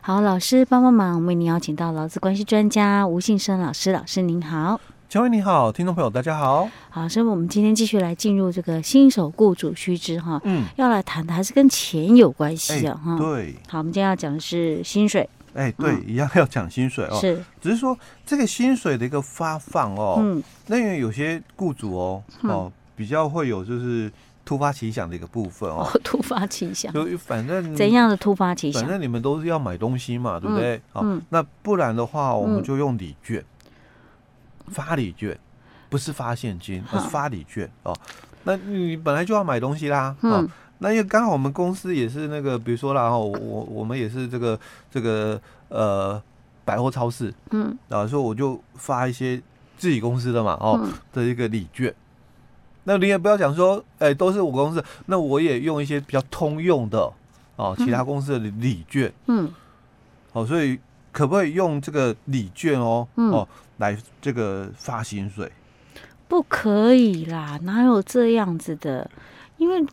好，老师帮帮忙，我们为您邀请到劳资关系专家吴信生老师，老师您好。乔薇你好，听众朋友大家好。好，所以我们今天继续来进入这个新手雇主须知哈，嗯，要来谈的还是跟钱有关系的哈。对，好，我们今天要讲的是薪水。哎，对，一样要讲薪水哦。是，只是说这个薪水的一个发放哦，嗯，那因为有些雇主哦，哦，比较会有就是突发奇想的一个部分哦。突发奇想，就反正怎样的突发奇想？反正你们都是要买东西嘛，对不对？嗯，那不然的话，我们就用礼券。发礼券，不是发现金，而是发礼券哦。那你本来就要买东西啦，哦，那因为刚好我们公司也是那个，比如说啦，哦，我我们也是这个这个呃百货超市，嗯，然后说我就发一些自己公司的嘛，哦的一个礼券。那你也不要讲说，哎，都是我公司，那我也用一些比较通用的哦，其他公司的礼券，嗯，好，所以可不可以用这个礼券哦，哦？来这个发薪水，不可以啦，哪有这样子的？因为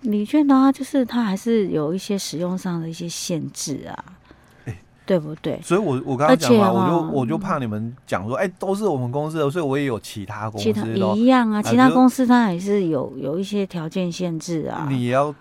礼券的话，就是它还是有一些使用上的一些限制啊，欸、对不对？所以我我刚刚讲嘛，我就我就怕你们讲说，哎、欸，都是我们公司的，所以我也有其他公司，其他一样啊，其他公司它也是有有一些条件限制啊，你也要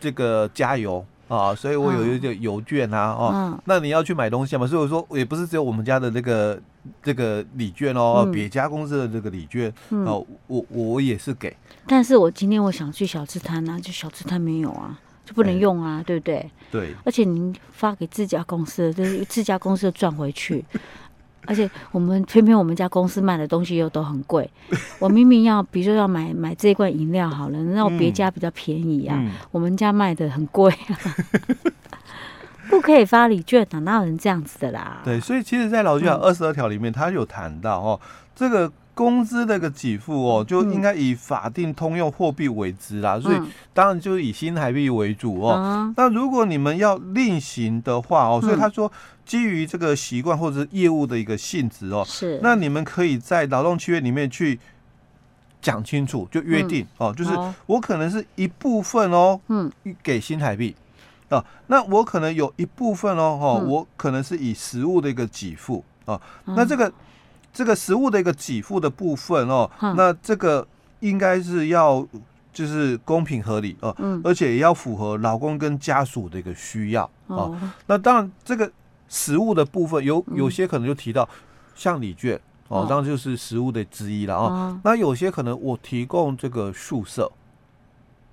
这个加油。啊，所以我有一个邮券啊，哦，嗯、那你要去买东西嘛，所以我说也不是只有我们家的这个这个礼券哦，别、嗯、家公司的这个礼券，嗯、哦，我我也是给。但是我今天我想去小吃摊啊，就小吃摊没有啊，就不能用啊，欸、对不对？对。而且您发给自家公司的，就是自家公司赚回去。而且我们偏偏我们家公司卖的东西又都很贵，我明明要比如说要买买这一罐饮料好了，那我别家比较便宜啊，嗯、我们家卖的很贵啊，不可以发礼券啊，哪有人这样子的啦？对，所以其实，在劳基法二十二条里面，他有谈到哦，这个。工资的个给付哦，就应该以法定通用货币为之啦，嗯、所以当然就以新台币为主哦。嗯、那如果你们要另行的话哦，所以他说基于这个习惯或者是业务的一个性质哦，是。那你们可以在劳动契约里面去讲清楚，就约定、嗯、哦，就是我可能是一部分哦，嗯，给新台币啊，那我可能有一部分哦，哦，嗯、我可能是以实物的一个给付啊，那这个。这个食物的一个给付的部分哦，嗯、那这个应该是要就是公平合理哦，嗯、而且也要符合老公跟家属的一个需要哦。哦。那当然，这个食物的部分有有些可能就提到像礼券哦，当然就是食物的之一了哦。哦。那有些可能我提供这个宿舍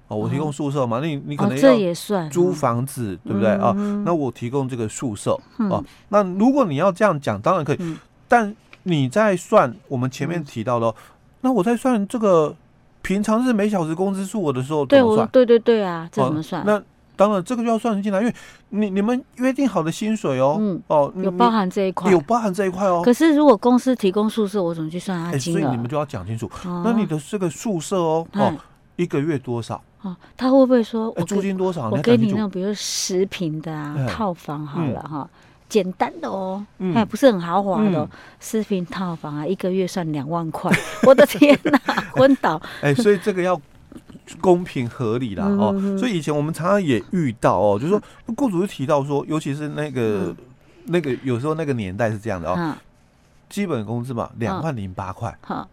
哦，我提供宿舍嘛，那你你可能要租房子，对不对？啊？那我提供这个宿舍哦。那如果你要这样讲，当然可以，嗯、但你在算我们前面提到的，那我在算这个平常日每小时工资数额的时候怎么算？对对对啊，这怎么算？那当然这个就要算进来，因为你你们约定好的薪水哦，嗯哦，有包含这一块，有包含这一块哦。可是如果公司提供宿舍，我怎么去算它金额？所以你们就要讲清楚。那你的这个宿舍哦哦，一个月多少？哦，他会不会说我租金多少？我给你那种比如十平的啊套房好了哈。简单的哦，哎，不是很豪华的，四平套房啊，一个月算两万块，我的天哪，昏倒！哎，所以这个要公平合理啦哦。所以以前我们常常也遇到哦，就是说雇主就提到说，尤其是那个那个有时候那个年代是这样的哦，基本工资嘛，两万零八块，哦，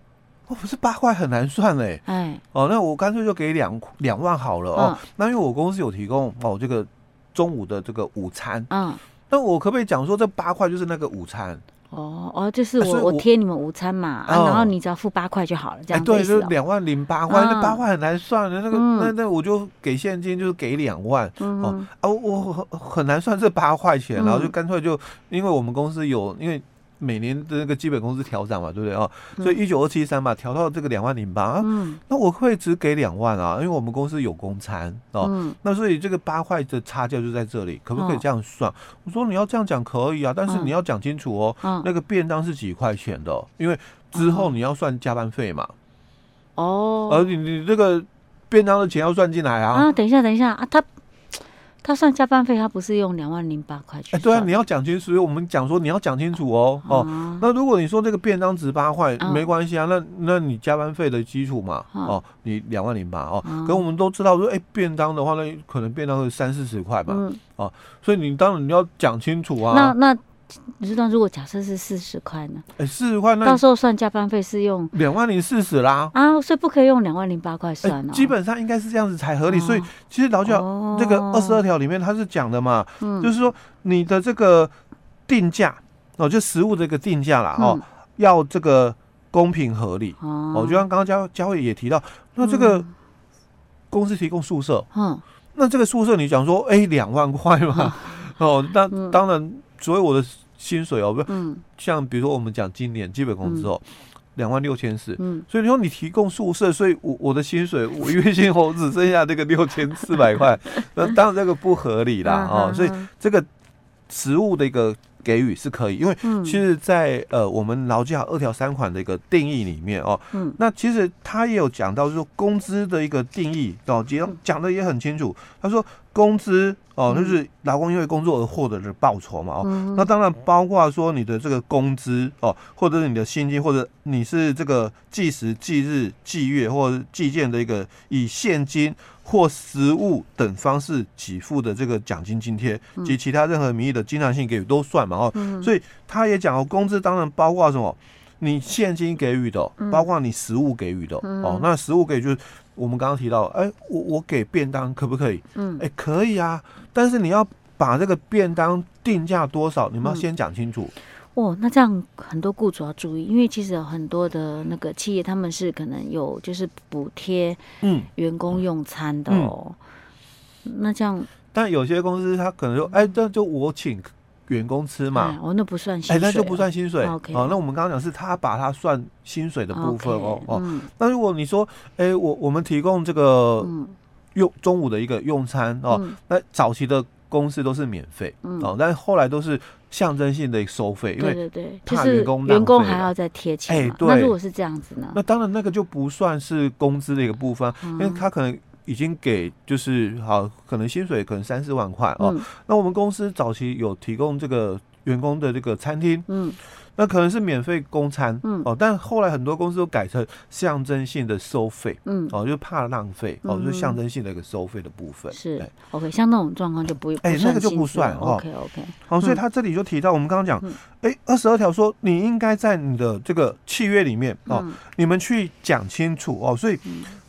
不是八块很难算嘞，哎，哦，那我干脆就给两两万好了哦。那因为我公司有提供哦这个中午的这个午餐，嗯。那我可不可以讲说，这八块就是那个午餐？哦哦，就是我我贴你们午餐嘛，啊，然后你只要付八块就好了，这样子。对，就两万零八块，那八块很难算的，那个那那我就给现金，就是给两万。哦啊，我很很难算这八块钱，然后就干脆就，因为我们公司有因为。每年的那个基本工资调涨嘛，对不对啊？所以一九二七三嘛，调到这个两万零八啊。嗯。那我会只给两万啊，因为我们公司有公餐哦。嗯。那所以这个八块的差价就在这里，可不可以这样算？我说你要这样讲可以啊，但是你要讲清楚哦。那个便当是几块钱的？因为之后你要算加班费嘛。哦。而你你这个便当的钱要算进来啊。啊，等一下，等一下啊，他。他算加班费，他不是用两万零八块去？哎，对啊，你要讲清楚，所以我们讲说你要讲清楚哦哦。那如果你说这个便当值八块，没关系啊，那那你加班费的基础嘛，哦，你两万零八哦。可我们都知道说，哎，便当的话，那可能便当是三四十块嘛，哦，所以你当然你要讲清楚啊。那那。你知道，如果假设是四十块呢？哎，四十块，那到时候算加班费是用两万零四十啦啊，所以不可以用两万零八块算哦。基本上应该是这样子才合理。所以其实劳教这个二十二条里面它是讲的嘛，就是说你的这个定价哦，就食物这个定价啦哦，要这个公平合理哦。就像刚刚佳佳慧也提到，那这个公司提供宿舍，嗯，那这个宿舍你讲说哎两万块嘛，哦，那当然。所以我的薪水哦，不是，像比如说我们讲今年基本工资哦，两万六千四，嗯，所以你说你提供宿舍，所以我我的薪水我月薪我只剩下这个六千四百块，那当然这个不合理啦，哦，所以这个实物的一个给予是可以，因为其实在呃我们劳基法二条三款的一个定义里面哦，嗯，那其实他也有讲到，就是说工资的一个定义哦，讲讲的也很清楚，他说。工资哦，就是劳工因为工作而获得的报酬嘛哦，嗯、那当然包括说你的这个工资哦，或者是你的薪金，或者你是这个计时、计日、计月或者计件的一个以现金或实物等方式给付的这个奖金津贴及其他任何名义的经常性给予都算嘛哦，嗯、所以他也讲哦，工资当然包括什么，你现金给予的，包括你实物给予的哦，那实物给予就是。我们刚刚提到，哎，我我给便当可不可以？嗯，哎，可以啊，但是你要把这个便当定价多少，你们要先讲清楚。哦，那这样很多雇主要注意，因为其实有很多的那个企业，他们是可能有就是补贴，嗯，员工用餐的哦。嗯、那这样，但有些公司他可能说，哎，这就我请。员工吃嘛，哦，那不算薪水，哎，那就不算薪水。OK，哦，那我们刚刚讲是他把它算薪水的部分哦哦。那如果你说，哎，我我们提供这个用中午的一个用餐哦，那早期的公司都是免费哦，但是后来都是象征性的收费，因为对对对，怕员工员工还要再贴钱。哎，对，那如果是这样子呢？那当然那个就不算是工资的一个部分，因为他可能。已经给就是好，可能薪水可能三四万块哦。嗯、那我们公司早期有提供这个员工的这个餐厅，嗯，那可能是免费供餐，嗯哦。但后来很多公司都改成象征性的收费，嗯哦，就怕浪费哦，就象征性的一个收费的部分。是对，OK，像那种状况就不用，哎，那个就不算哦。OK OK，好，所以他这里就提到我们刚刚讲，哎，二十二条说你应该在你的这个契约里面哦，你们去讲清楚哦。所以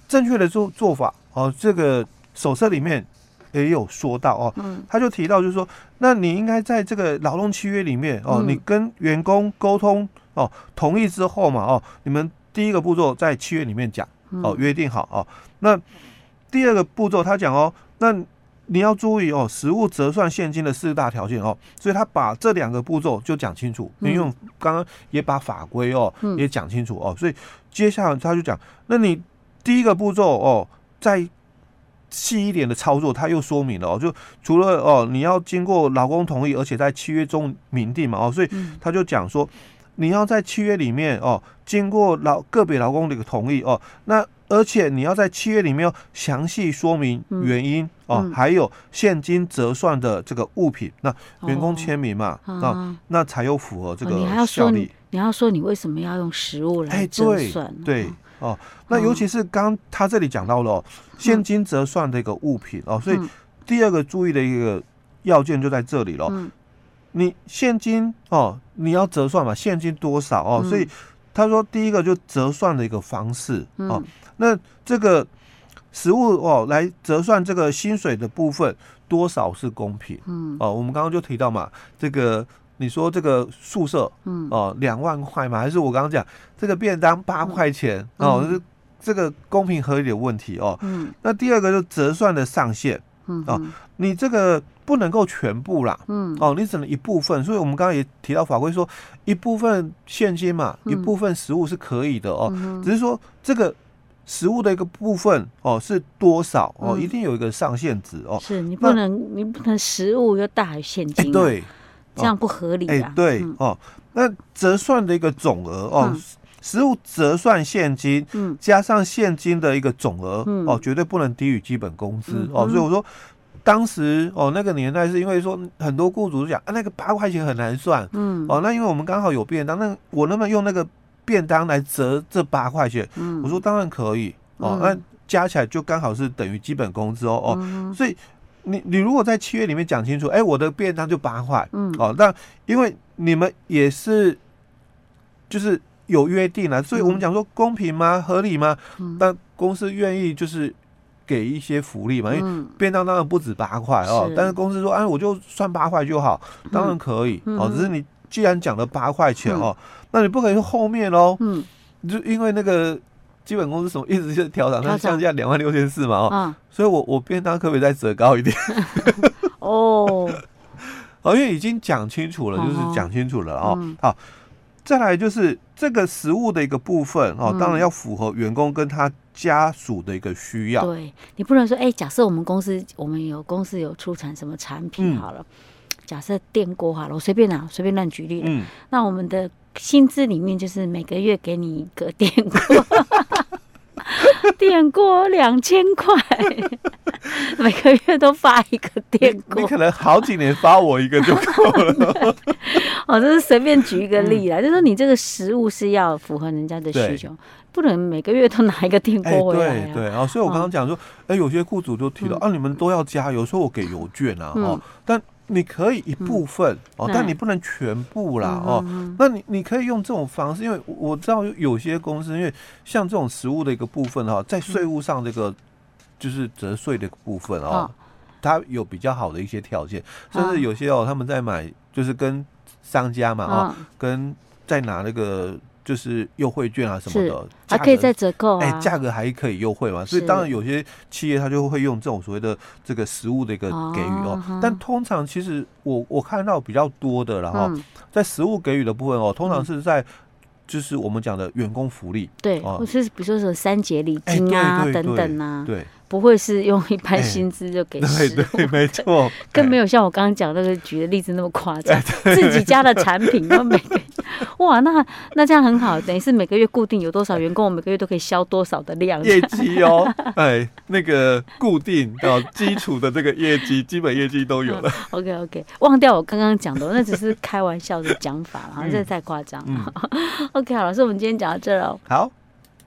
正确的做做法。哦，这个手册里面也有说到哦，嗯、他就提到就是说，那你应该在这个劳动契约里面哦，嗯、你跟员工沟通哦，同意之后嘛哦，你们第一个步骤在契约里面讲哦，约定好哦，那第二个步骤他讲哦，那你要注意哦，实物折算现金的四大条件哦，所以他把这两个步骤就讲清楚，因为刚刚也把法规哦也讲清楚哦，所以接下来他就讲，那你第一个步骤哦。再细一点的操作，他又说明了哦，就除了哦，你要经过劳工同意，而且在契约中明定嘛哦，所以他就讲说，你要在契约里面哦，经过劳个别劳工的一个同意哦，那而且你要在契约里面要详细说明原因哦，还有现金折算的这个物品，那员工签名嘛啊，那才有符合这个效力。你要说你为什么要用实物来折算？对。哦，那尤其是刚他这里讲到了、哦、现金折算的一个物品哦，所以第二个注意的一个要件就在这里了。嗯、你现金哦，你要折算嘛，现金多少哦？嗯、所以他说第一个就折算的一个方式哦。嗯、那这个实物哦来折算这个薪水的部分多少是公平？嗯哦，我们刚刚就提到嘛，这个。你说这个宿舍，嗯哦，两万块嘛？还是我刚刚讲这个便当八块钱哦？是这个公平合理的问题哦。嗯，那第二个就折算的上限，嗯哦，你这个不能够全部啦，嗯哦，你只能一部分。所以我们刚刚也提到法规说，一部分现金嘛，一部分实物是可以的哦。只是说这个食物的一个部分哦是多少哦，一定有一个上限值哦。是你不能你不能食物又大于现金，对。这样不合理啊！哎，对哦，那折算的一个总额哦，实物折算现金，加上现金的一个总额哦，绝对不能低于基本工资哦。所以我说，当时哦，那个年代是因为说很多雇主讲啊，那个八块钱很难算，嗯，哦，那因为我们刚好有便当，那我能不能用那个便当来折这八块钱？嗯，我说当然可以，哦，那加起来就刚好是等于基本工资哦，哦，所以你你如果在契约里面讲清楚，哎，我的便当就八块，嗯，哦，那因为你们也是就是有约定了，所以我们讲说公平吗？合理吗？但公司愿意就是。给一些福利嘛，因为便当当然不止八块哦，但是公司说，哎，我就算八块就好，当然可以哦。只是你既然讲了八块钱哦，那你不可以说后面喽，嗯，就因为那个基本工资什么一直是调涨，那降价两万六千四嘛哦，所以我我便当可不可以再折高一点？哦，哦，因为已经讲清楚了，就是讲清楚了哦，好。再来就是这个食物的一个部分哦，当然要符合员工跟他家属的一个需要。对，你不能说，哎，假设我们公司我们有公司有出产什么产品好了，假设电锅好了，我随便拿，随便乱举例。嗯，那我们的薪资里面就是每个月给你一个电锅，电锅两千块。每个月都发一个电锅，你可能好几年发我一个就够了。哦，这是随便举一个例啦，嗯、就是说你这个食物是要符合人家的需求，不能每个月都拿一个电锅回来、啊。对对啊，所以我刚刚讲说，哎、哦，有些雇主就提到、嗯、啊，你们都要加，有时候我给邮券啊，嗯、哦，但你可以一部分、嗯、哦，但你不能全部啦，嗯、哦，那你你可以用这种方式，因为我知道有些公司，因为像这种实物的一个部分哈，在税务上这个。就是折税的部分哦，它有比较好的一些条件，甚至有些哦，他们在买就是跟商家嘛哦，跟在拿那个就是优惠券啊什么的，还可以再折扣，哎，价格还可以优惠嘛，所以当然有些企业他就会用这种所谓的这个实物的一个给予哦，但通常其实我我看到比较多的然后在实物给予的部分哦，通常是在。就是我们讲的员工福利，对，或是比如说什么三节礼金啊等等啊，对，不会是用一般薪资就给，对对，没错，更没有像我刚刚讲那个举的例子那么夸张，自己家的产品，然后每个哇，那那这样很好，等于是每个月固定有多少员工，我每个月都可以销多少的量。业绩哦，哎，那个固定到基础的这个业绩，基本业绩都有了。OK OK，忘掉我刚刚讲的，那只是开玩笑的讲法，好像这太夸张了。OK，好，老师，我们今天讲到这喽。好。